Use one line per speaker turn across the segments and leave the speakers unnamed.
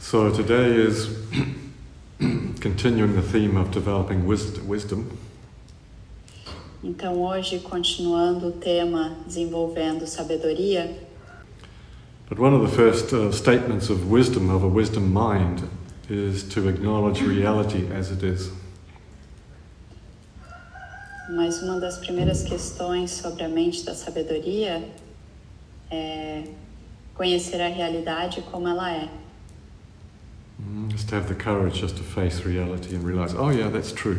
So today is continuing the theme of developing wis- wisdom.
Então, hoje, continuando o tema desenvolvendo sabedoria,
But one of the first uh, statements of wisdom, of a wisdom mind, is to acknowledge reality as it is.
mas uma das primeiras questões sobre a mente da sabedoria é conhecer a realidade como ela é.
Mm, Just to have the courage just to face reality and realize, oh yeah, that's true.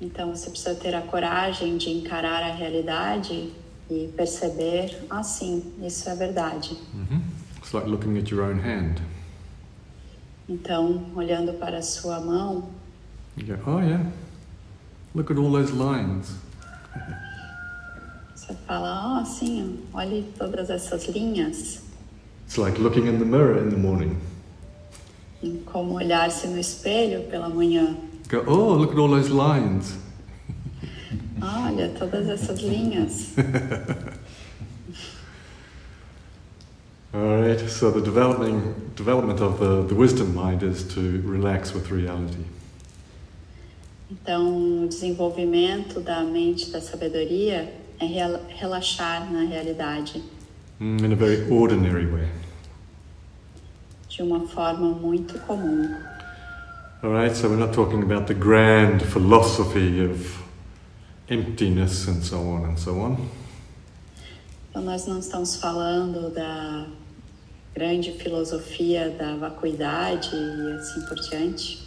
Então, você precisa ter a coragem de encarar a realidade e perceber, ah, sim, isso é verdade.
hmm It's like looking at your own hand.
Então, olhando para a sua mão,
You go, oh yeah, look at all those lines.
você fala, ah, sim, olhe todas essas linhas.
It's like looking in the mirror in the morning.
E como olhar-se no espelho pela manhã.
Go, oh, look at all those lines.
Olha, todas essas linhas.
All right, so the developing, development of the, the wisdom mind is to relax with reality.
Então, o desenvolvimento da mente da sabedoria é rel- relaxar na realidade
Mm, in a very ordinary way.
De uma forma muito comum.
All right, so we're not talking about the grand philosophy of emptiness and so on and so on.
Então, nós não estamos falando da grande filosofia da vacuidade e assim por diante.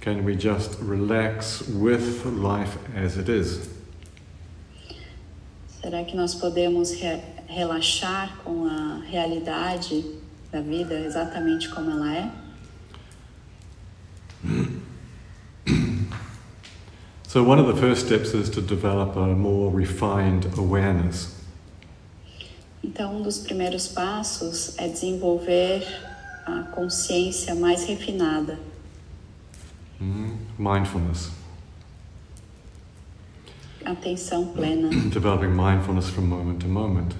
Can we just relax with life as it is?
Será que nós podemos re- relaxar com a realidade da vida exatamente como ela é?
So, one of the first steps is to develop a more refined awareness.
Então, um dos primeiros passos é desenvolver a consciência mais refinada,
Mm, mindfulness.
atenção plena,
Developing mindfulness from moment to moment.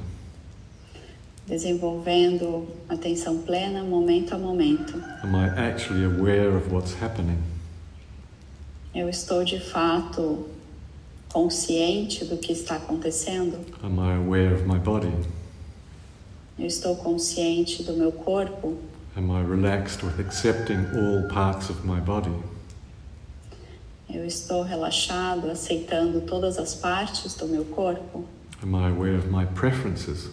Desenvolvendo atenção plena momento a momento.
Am I actually aware of what's happening?
Eu estou de fato consciente do que está acontecendo?
Am I aware of my body?
Eu estou consciente do meu corpo?
Am I relaxed with accepting all parts of my body?
Eu estou relaxado, aceitando todas as partes do meu corpo?
Am I aware of my preferences?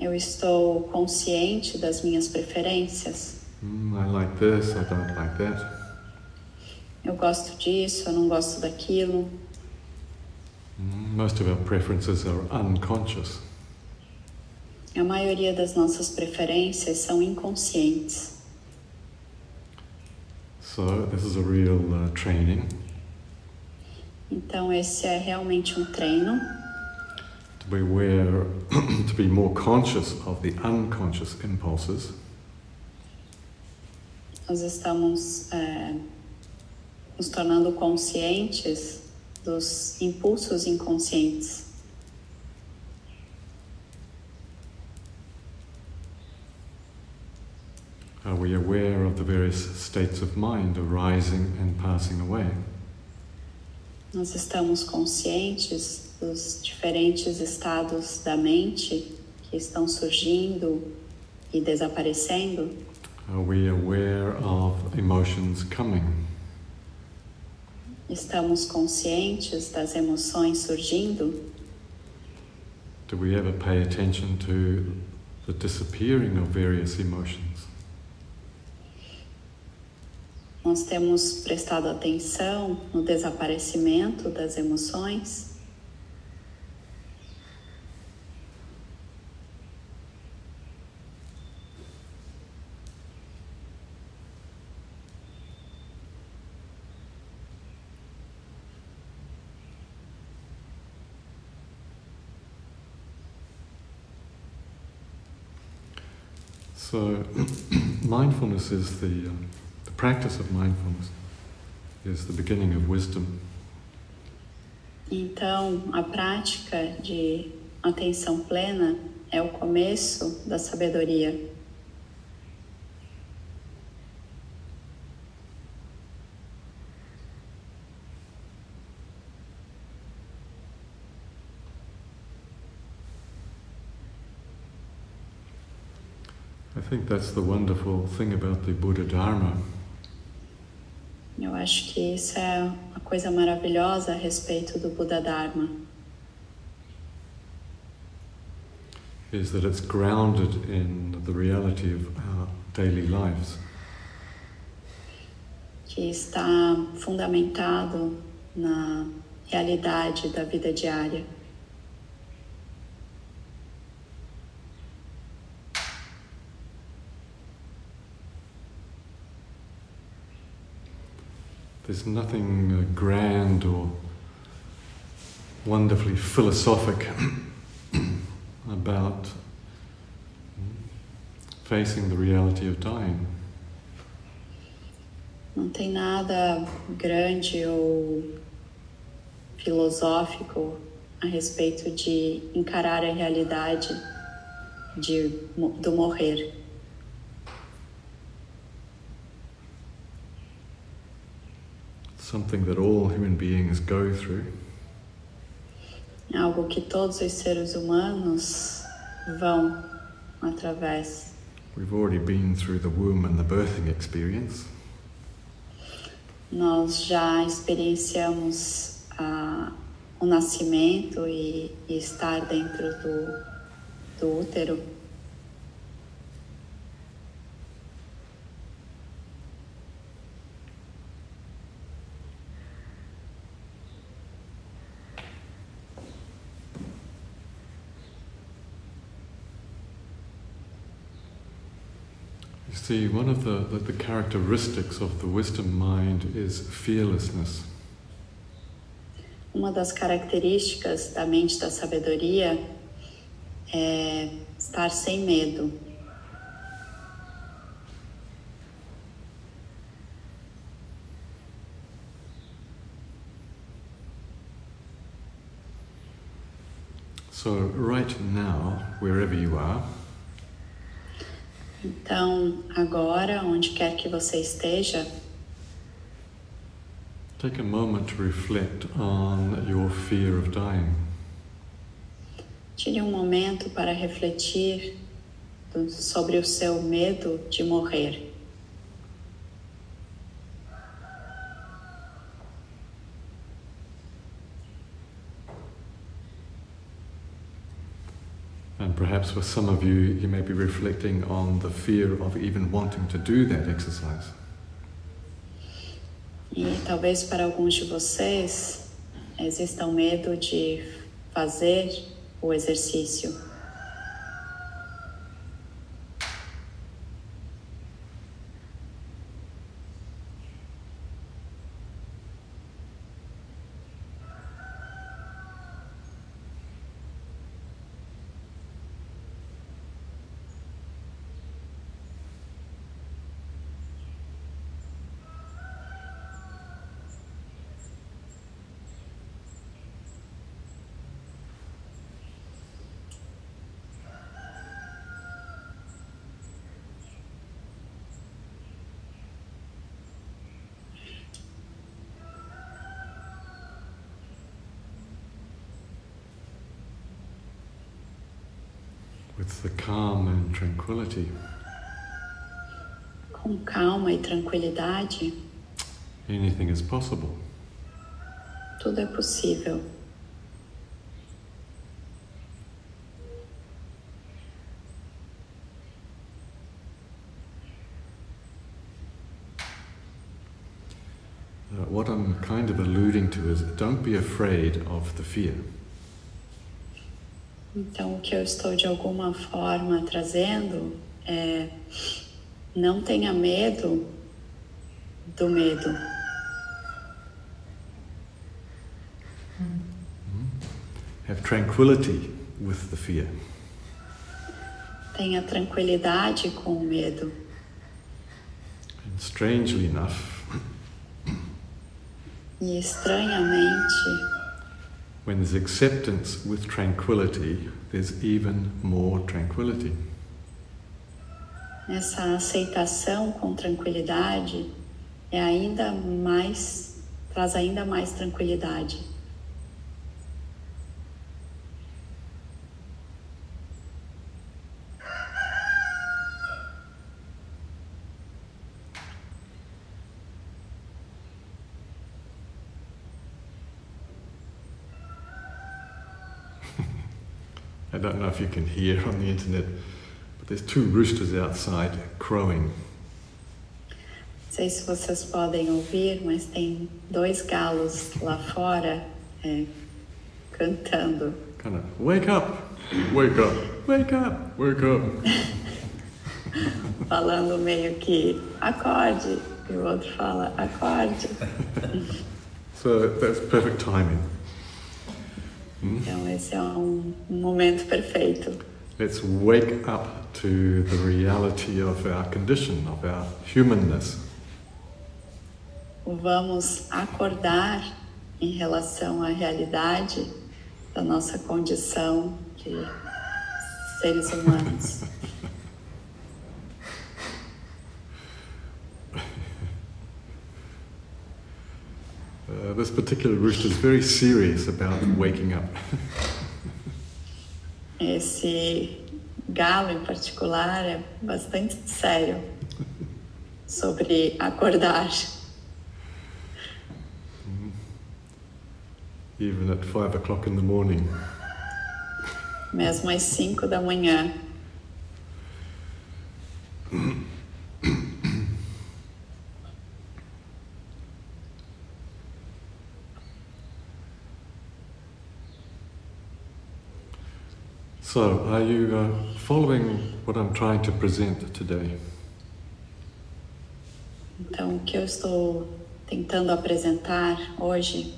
Eu estou consciente das minhas preferências?
Mm, I like this, I don't like that.
Eu gosto disso, eu não gosto daquilo.
Mm, Most of our preferences are unconscious.
A maioria das nossas preferências são inconscientes.
So, this is a real uh, training
Então, esse é realmente um treino
to be aware, to be more conscious of the unconscious impulses
Nós estamos é, nos tornando conscientes dos impulsos inconscientes.
Are we aware of the various states of mind arising and passing away?
Nós estamos conscientes dos diferentes estados da mente que estão surgindo e desaparecendo.
Are we aware of emotions coming?
Estamos conscientes das emoções surgindo.
Do we ever pay attention to the disappearing of various emotions?
Nós temos prestado atenção no desaparecimento das emoções.
So, mindfulness is the, um, the practice of mindfulness is the beginning of wisdom.
Então, a prática de atenção plena é o começo da sabedoria.
Think that's the wonderful thing about the Buddha Dharma.
Eu acho que isso é uma coisa maravilhosa a respeito do Buda Dharma.
Is that it's grounded in the reality of our daily lives.
Que está fundamentado na realidade da vida diária.
There's nothing uh, grand or wonderfully philosophic about facing the reality of dying.
Não tem nada grande ou filosófico a respeito de encarar a realidade de, do morrer.
Something that all human beings go through.
Algo que todos os seres humanos vão através.
We've already been through the womb and the birthing experience.
Nós já experienciamos uh, o nascimento e, e estar dentro do, do útero.
See, one of the, the, the characteristics of the wisdom mind is fearlessness.
Uma das características da mente da sabedoria é estar sem medo.
So, right now, wherever you are,
Então, agora, onde quer que você esteja,
take a moment to reflect on your fear of dying.
Tire um momento para refletir sobre o seu medo de morrer.
Perhaps for some of you, you may be reflecting on the fear of even wanting to do that exercise.
E talvez para alguns de vocês exista um medo de fazer o exercício.
With the calm and tranquility.
Com calma e tranquilidade.
Anything is possible.
Tudo é possível.
Uh, what I'm kind of alluding to is don't be afraid of the fear.
Então, o que eu estou de alguma forma trazendo é não tenha medo do medo.
Have tranquility with the fear.
Tenha tranquilidade com o medo.
And strangely enough,
e estranhamente,
when there's acceptance with tranquility, there's even more tranquility.
Essa aceitação com tranquilidade é ainda mais traz ainda mais tranquilidade.
Don't know if you can hear on the internet, but there's two roosters outside crowing.
Não sei se vocês podem ouvir, mas tem dois galos lá fora é, cantando.
Kind of, wake up, wake up, wake up, wake up.
falando meio que acorde, e o outro fala acorde.
So that's perfect timing.
Então esse é um momento perfeito.
Let's wake up to the reality of our condition, of our humanness.
Vamos acordar em relação à realidade da nossa condição de seres humanos.
Uh, this particular rooster is very serious about waking up.
Esse galo em particular é bastante sério sobre acordar.
Even at five o'clock in the morning.
mesmo às 5 da manhã.
So, are you uh, following what I'm trying to present today?
Então, o que eu estou tentando apresentar hoje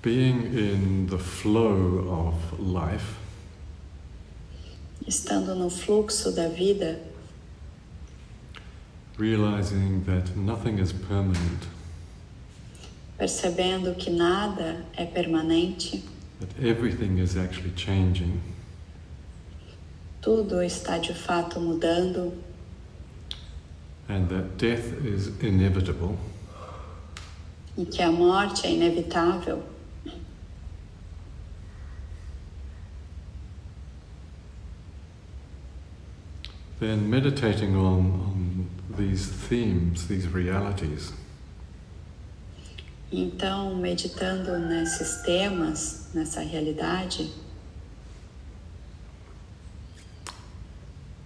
Being in the flow of life
estando no fluxo da vida,
realizing that nothing is permanent,
percebendo que nada é permanente,
that everything is actually changing,
tudo está de fato mudando.
And that death is inevitable,
e que a morte é inevitável,
then meditating on, on these themes, these realities,
então meditando nesses temas, nessa realidade,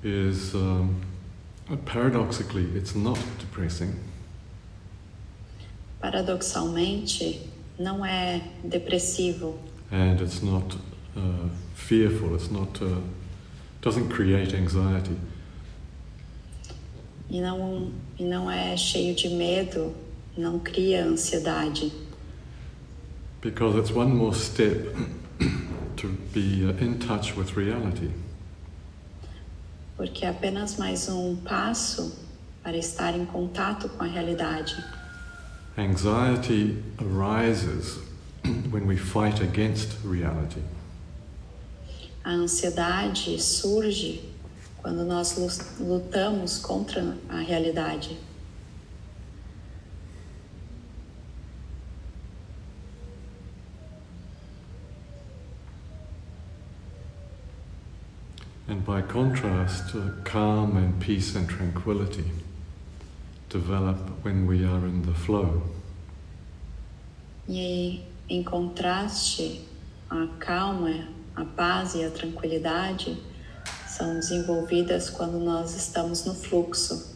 is um, paradoxically, it's not depressing,
paradoxalmente não é depressivo.
And it's not uh, fearful, it's not, uh, doesn't create anxiety.
E não, e não é cheio de medo, não cria ansiedade,
Because it's one more step to be uh, in touch with reality.
porque é apenas mais um passo para estar em contato com a realidade.
Anxiety arises when we fight against reality.
A ansiedade surge quando nós lu- lutamos contra a realidade.
And by contrast, uh, calm and peace and tranquility develop when we are in the flow.
E em contraste, a calma, a paz e a tranquilidade são desenvolvidas quando nós estamos no fluxo.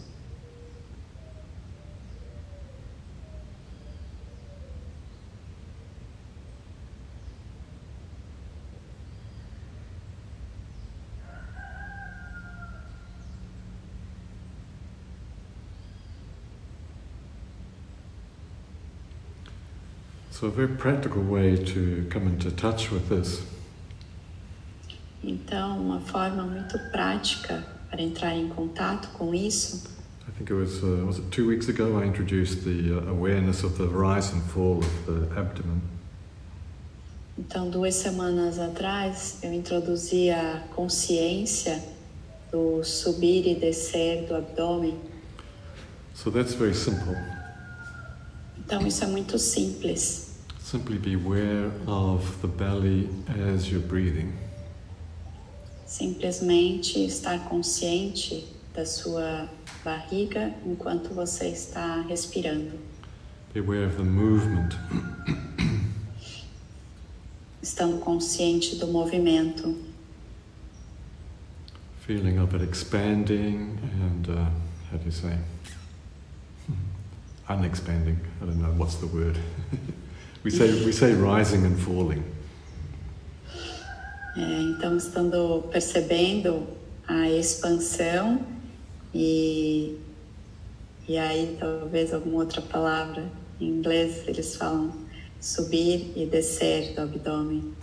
So, a very practical way to come into touch with this
Então, uma forma muito prática para entrar em contato com isso.
I think it was, uh, was it two weeks ago I introduced the uh, awareness of the rise and fall of the abdomen.
Então, duas semanas atrás, eu introduzi a consciência do subir e descer do abdômen.
So that's very simple.
Então, isso é muito simples.
Simply be aware of the belly as you're breathing.
Simplesmente estar consciente da sua barriga enquanto você está respirando.
Be aware of the movement.
Estando consciente do movimento,
feeling of it expanding and uh, how do you say? Unexpanding. I don't know what's the word. We say we say rising and falling
É, então, estando percebendo a expansão e, e aí talvez alguma outra palavra em inglês eles falam subir e descer do abdômen.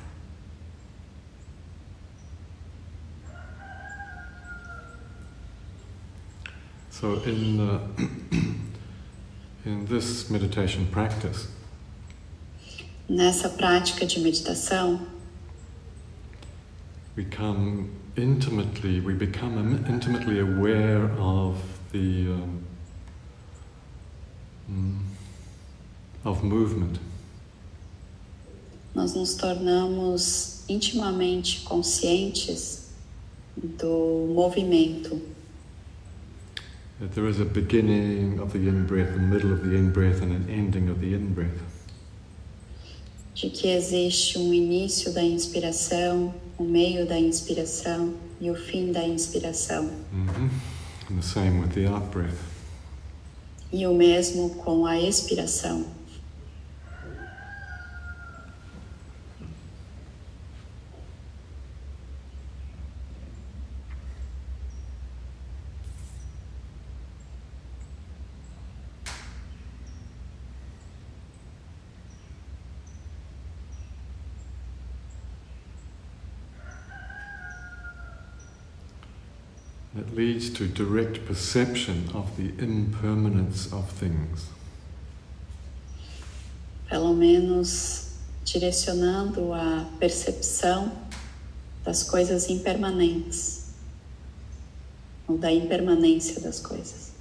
so in uh, in this meditation practice
Nessa prática de meditação,
we come intimately we become im- intimately aware of the um, mm, of movement.
Nós nos tornamos intimamente conscientes do movimento,
that there is a beginning of the in-breath a middle of the in-breath and an ending of the in-breath.
De que existe um início da inspiração, o meio da inspiração e o fim da inspiração.
hmm the same with the out breath.
E o mesmo com a expiração.
Leads to direct perception of the impermanence of things.
Pelo menos direcionando a percepção das coisas impermanentes, ou da impermanência das coisas.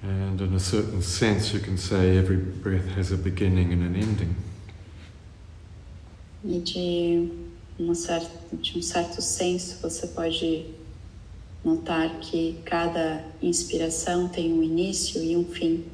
And in a certain sense, you can say every breath has a beginning and an ending.
E de, uma cer- de um certo senso, você pode notar que cada inspiração tem um início e um fim.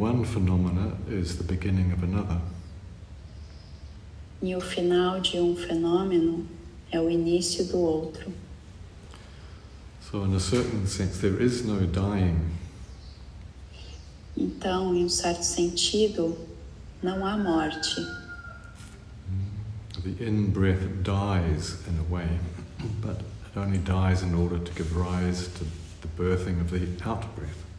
One phenomena is the beginning of another.
E o final de um fenômeno é o início do outro.
So, in a certain sense, there is no dying.
Então, em um certo sentido, não há morte.
The in breath dies in a way, but it only dies in order to give rise to the birthing of the out breath.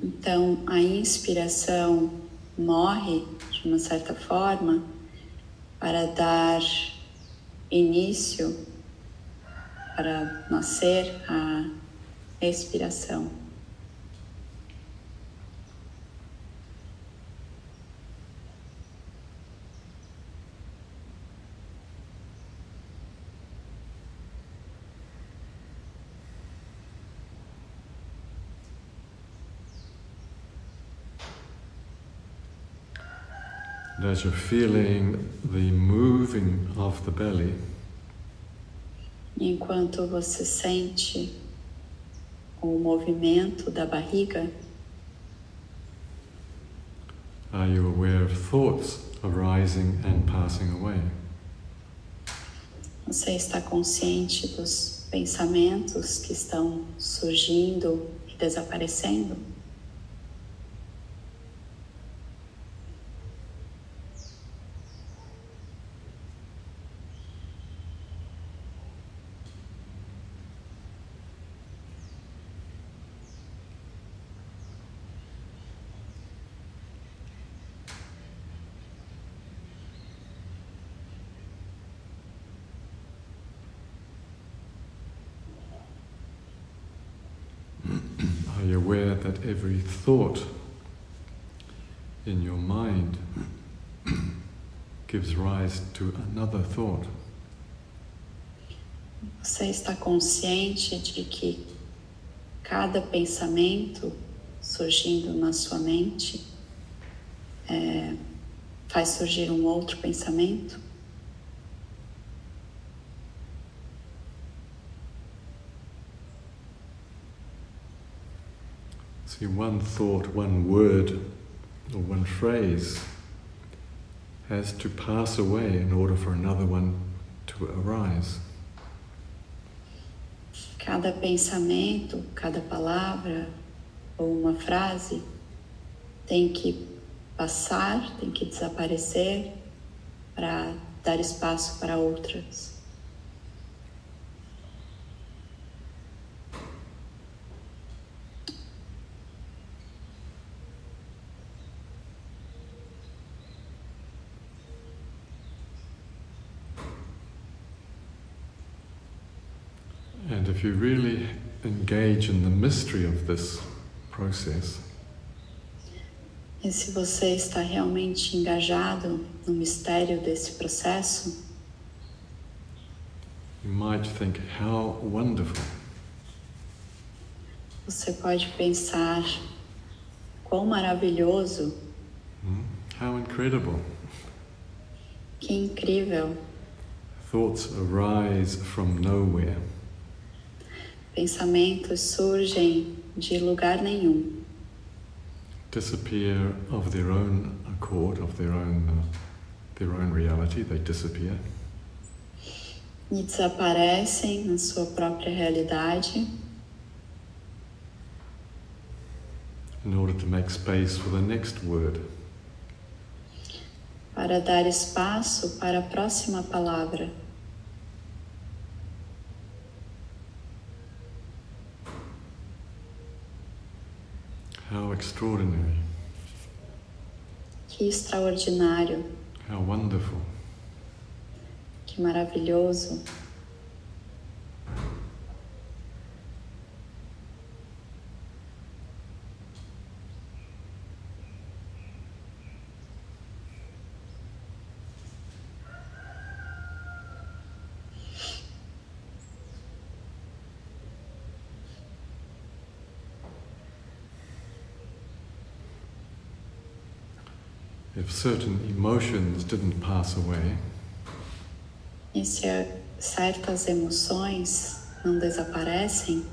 Então, a inspiração morre de uma certa forma para dar início, para nascer a expiração.
As you're feeling the moving of the belly,
Enquanto você sente o movimento da barriga,
are you aware of thoughts arising and passing away?
você está consciente dos pensamentos que estão surgindo e desaparecendo?
Are you aware that every thought in your mind gives rise to another thought?
Você está consciente de que cada pensamento surgindo na sua mente é, faz surgir um outro pensamento?
See, one thought, one word, or one phrase has to pass away in order for another one to arise.
Cada pensamento, cada palavra ou uma frase tem que passar, tem que desaparecer para dar espaço para outras.
If you really engage in the mystery of this process,
E se você está realmente engajado no mistério desse processo,
you might think, how wonderful
você pode pensar quão maravilhoso,
hmm? how incredible.
que incrível.
Thoughts arise from nowhere.
Pensamentos surgem de lugar nenhum,
disappear of their own accord, of their own, uh, their own reality, they disappear.
e desaparecem na sua própria realidade
in order to make space for the next word.
para dar espaço para a próxima palavra.
How extraordinary,
Que extraordinário,
how wonderful.
que maravilhoso.
Certain emotions didn't pass away,
E se certas emoções não desaparecem,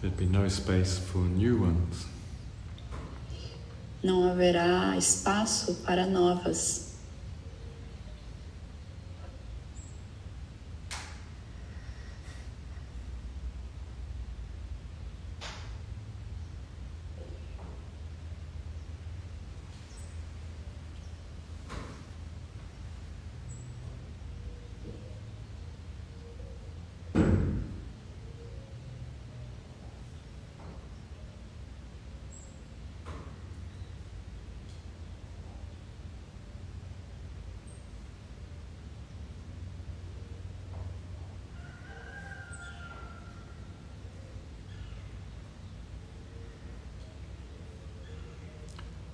there'd be no space for new ones.
não haverá espaço para novas.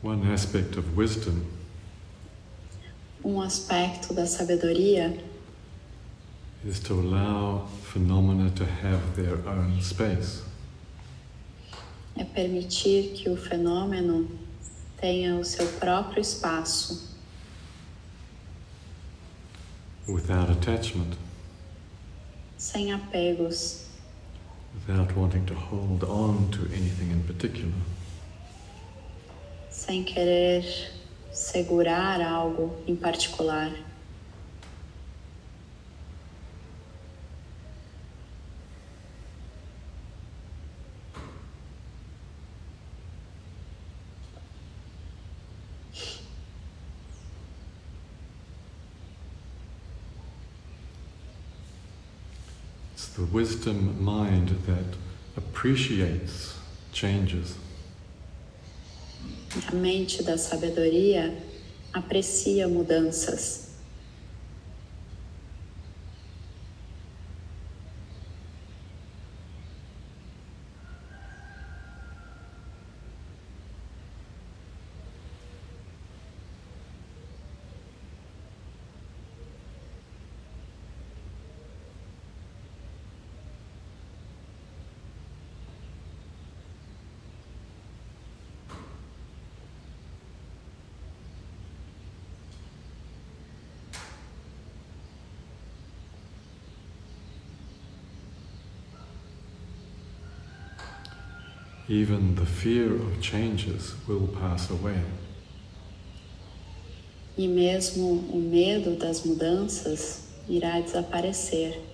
One aspect of wisdom
Um aspecto da sabedoria
is to allow phenomena to have their own space.
é permitir que o fenômeno tenha o seu próprio espaço,
without attachment.
sem apegos,
without wanting to hold on to anything in particular.
Sem querer segurar algo em particular.
It's the wisdom mind that appreciates changes.
A mente da sabedoria aprecia mudanças.
Even the fear of changes will pass away.
E mesmo o medo das mudanças irá desaparecer.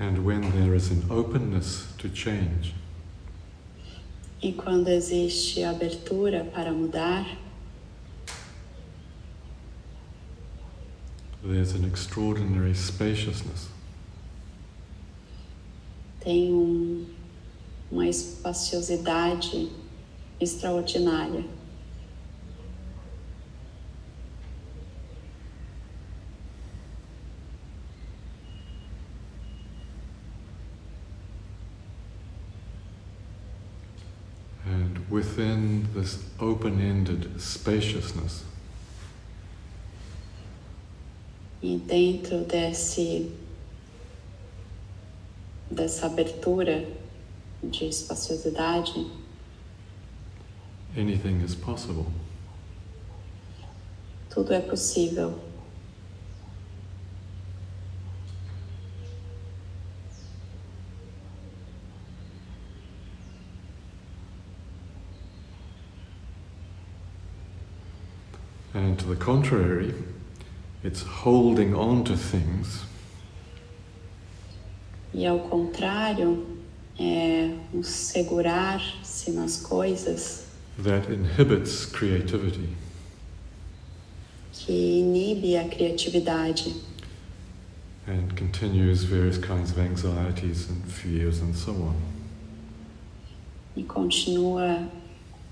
And when there is an openness to change,
E quando existe abertura para mudar,
there's an extraordinary spaciousness.
tem um, uma espaciosidade extraordinária.
And within this open ended spaciousness,
E dentro desse dessa abertura de espaciosidade,
anything is possible.
tudo é possível.
To the contrary, it's holding on to things
E ao contrário, é um segurar-se nas coisas
that inhibits creativity.
que inibe a criatividade
and continues various kinds of anxieties and fears and so on.
e continua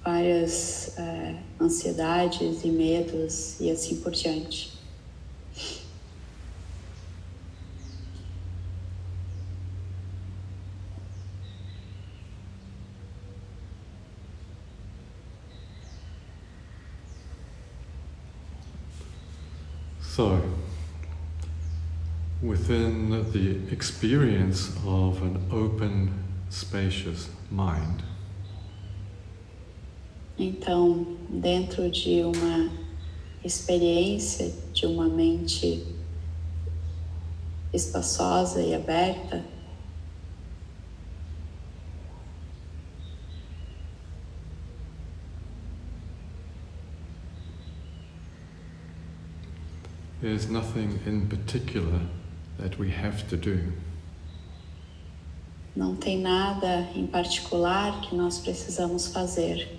várias eh, ansiedades e medos e assim por diante.
So, within the experience of an open, spacious mind,
Então, dentro de uma experiência de uma mente espaçosa e aberta.
There's nothing in particular that we have to do.
Não tem nada em particular que nós precisamos fazer.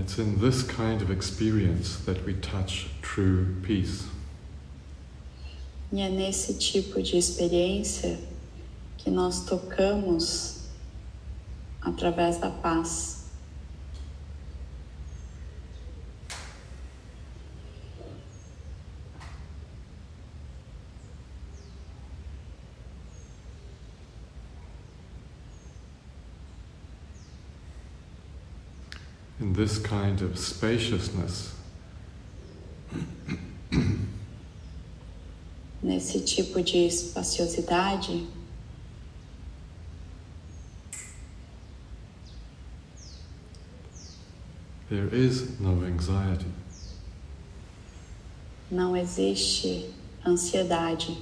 It's in this kind of experience that we touch true peace.
E é nesse tipo de experiência que nós tocamos através da paz.
This kind of spaciousness,
Nesse tipo de espaciosidade,
there is no anxiety.
não existe ansiedade.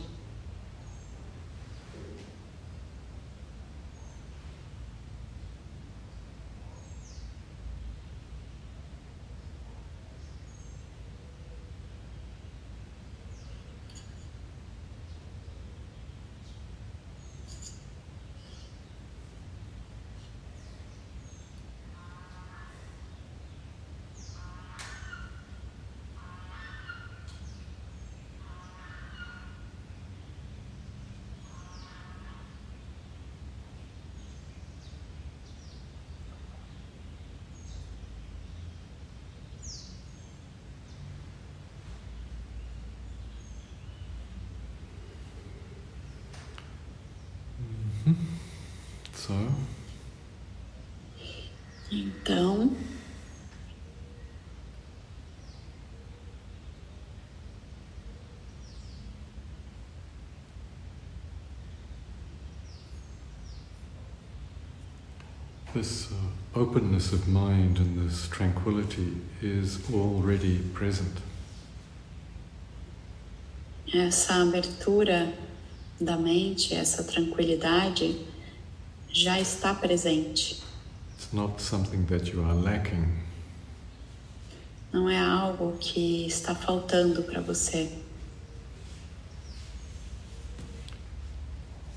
So,
Então,
this uh, openness of mind and this tranquility is already present.
essa abertura da mente, essa tranquilidade já está presente.
It's not something that you are lacking.
Não é algo que está faltando para você.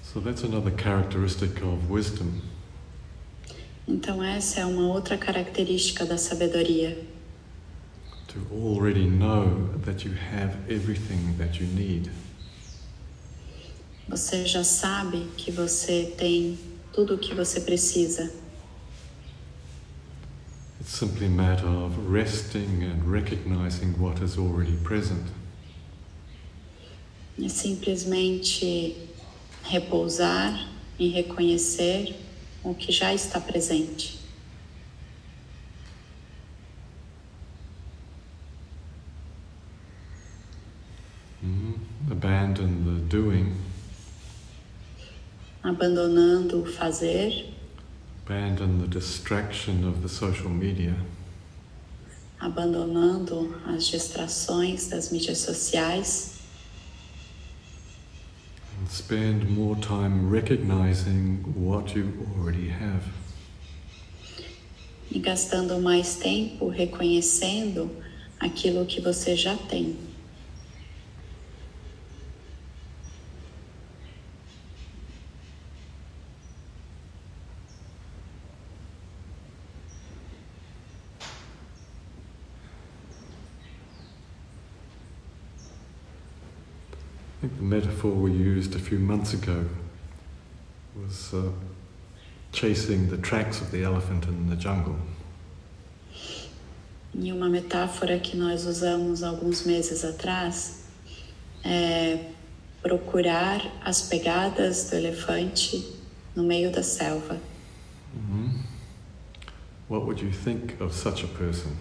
So that's another characteristic of wisdom.
Então, essa é uma outra característica da sabedoria.
To already know that you have everything that you need.
Você já sabe que você tem tudo o que você precisa.
It's simply a matter of resting and recognizing what is already present.
É simplesmente repousar e reconhecer o que já está presente.
Mhm. Abandon the doing,
Abandonando o fazer,
abandon the distraction of the social media,
abandonando as distrações das mídias sociais
and spend more time recognizing what you already have.
e gastando mais tempo reconhecendo aquilo que você já tem.
I think the metaphor we used a few months ago was uh, chasing the tracks of the elephant in the jungle.
E uma metáfora que nós usamos alguns meses atrás é procurar as pegadas do elefante no meio da selva.
Mhm. What would you think of such a person?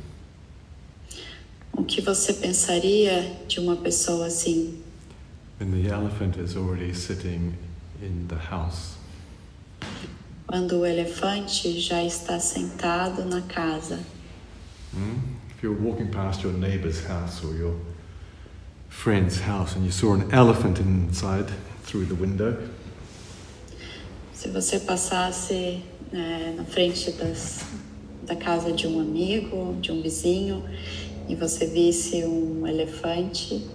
O que você pensaria de uma pessoa assim? Quando o elefante já está sentado na casa.
Hmm? If you're walking past your neighbor's house or your friend's house and you saw an elephant inside through the window,
Se você passasse né, na frente das, da casa de um amigo, de um vizinho, e você visse um elefante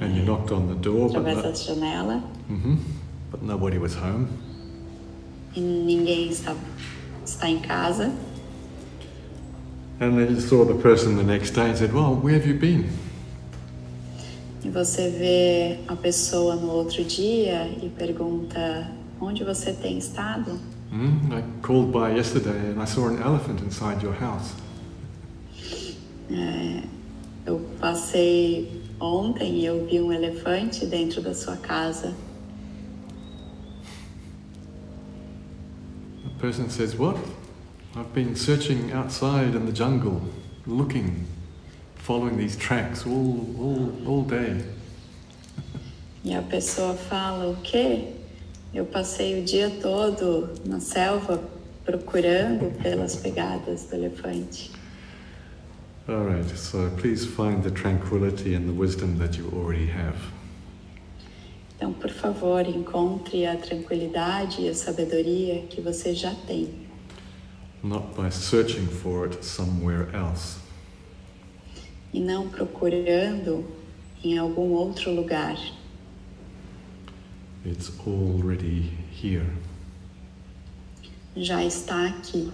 and you knocked on the door, but,
através
no-
da janela
Mhm. but nobody was home,
e ninguém está, está em casa,
and then you saw the person the next day and said, Well, where have you been?
e você vê a pessoa no outro dia e pergunta onde você tem estado?
Hmm? I called by yesterday and I saw an elephant inside your house.
É, eu passei ontem eu vi um elefante dentro da sua casa.
The person says, What? I've been searching outside in the jungle, looking, following these tracks all, all, all day.
E a pessoa fala: O quê? Eu passei o dia todo na selva procurando pelas pegadas do elefante.
All right, so please find the tranquility and the wisdom that you already have.
Então, por favor, encontre a tranquilidade e a sabedoria que você já tem,
not by searching for it somewhere else.
e não procurando em algum outro lugar.
It's already here.
Já está aqui.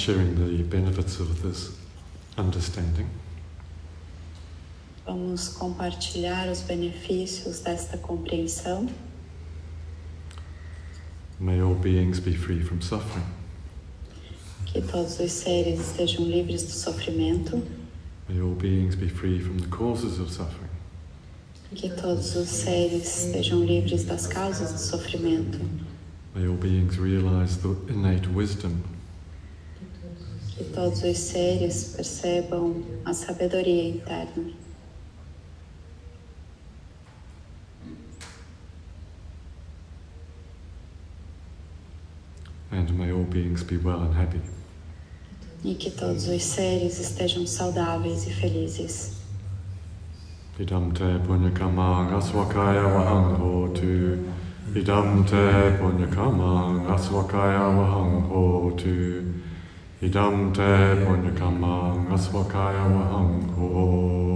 Sharing the benefits of this understanding.
Vamos compartilhar os benefícios desta compreensão.
May all beings be free from suffering.
Que todos os seres estejam livres do sofrimento.
May all beings be free from the causes of suffering.
Que todos os seres estejam livres das causas do sofrimento.
May all beings realize the innate wisdom
Que todos os seres percebam a sabedoria interna.
and may all beings be well and happy.
E que todos os seres estejam saudáveis e felizes.
Idam te punyakamang aswakaya wahang hotu. Idam te punyakamang aswakaya wahang hotu. idam te punyakamaṁ asvakāya vaham ko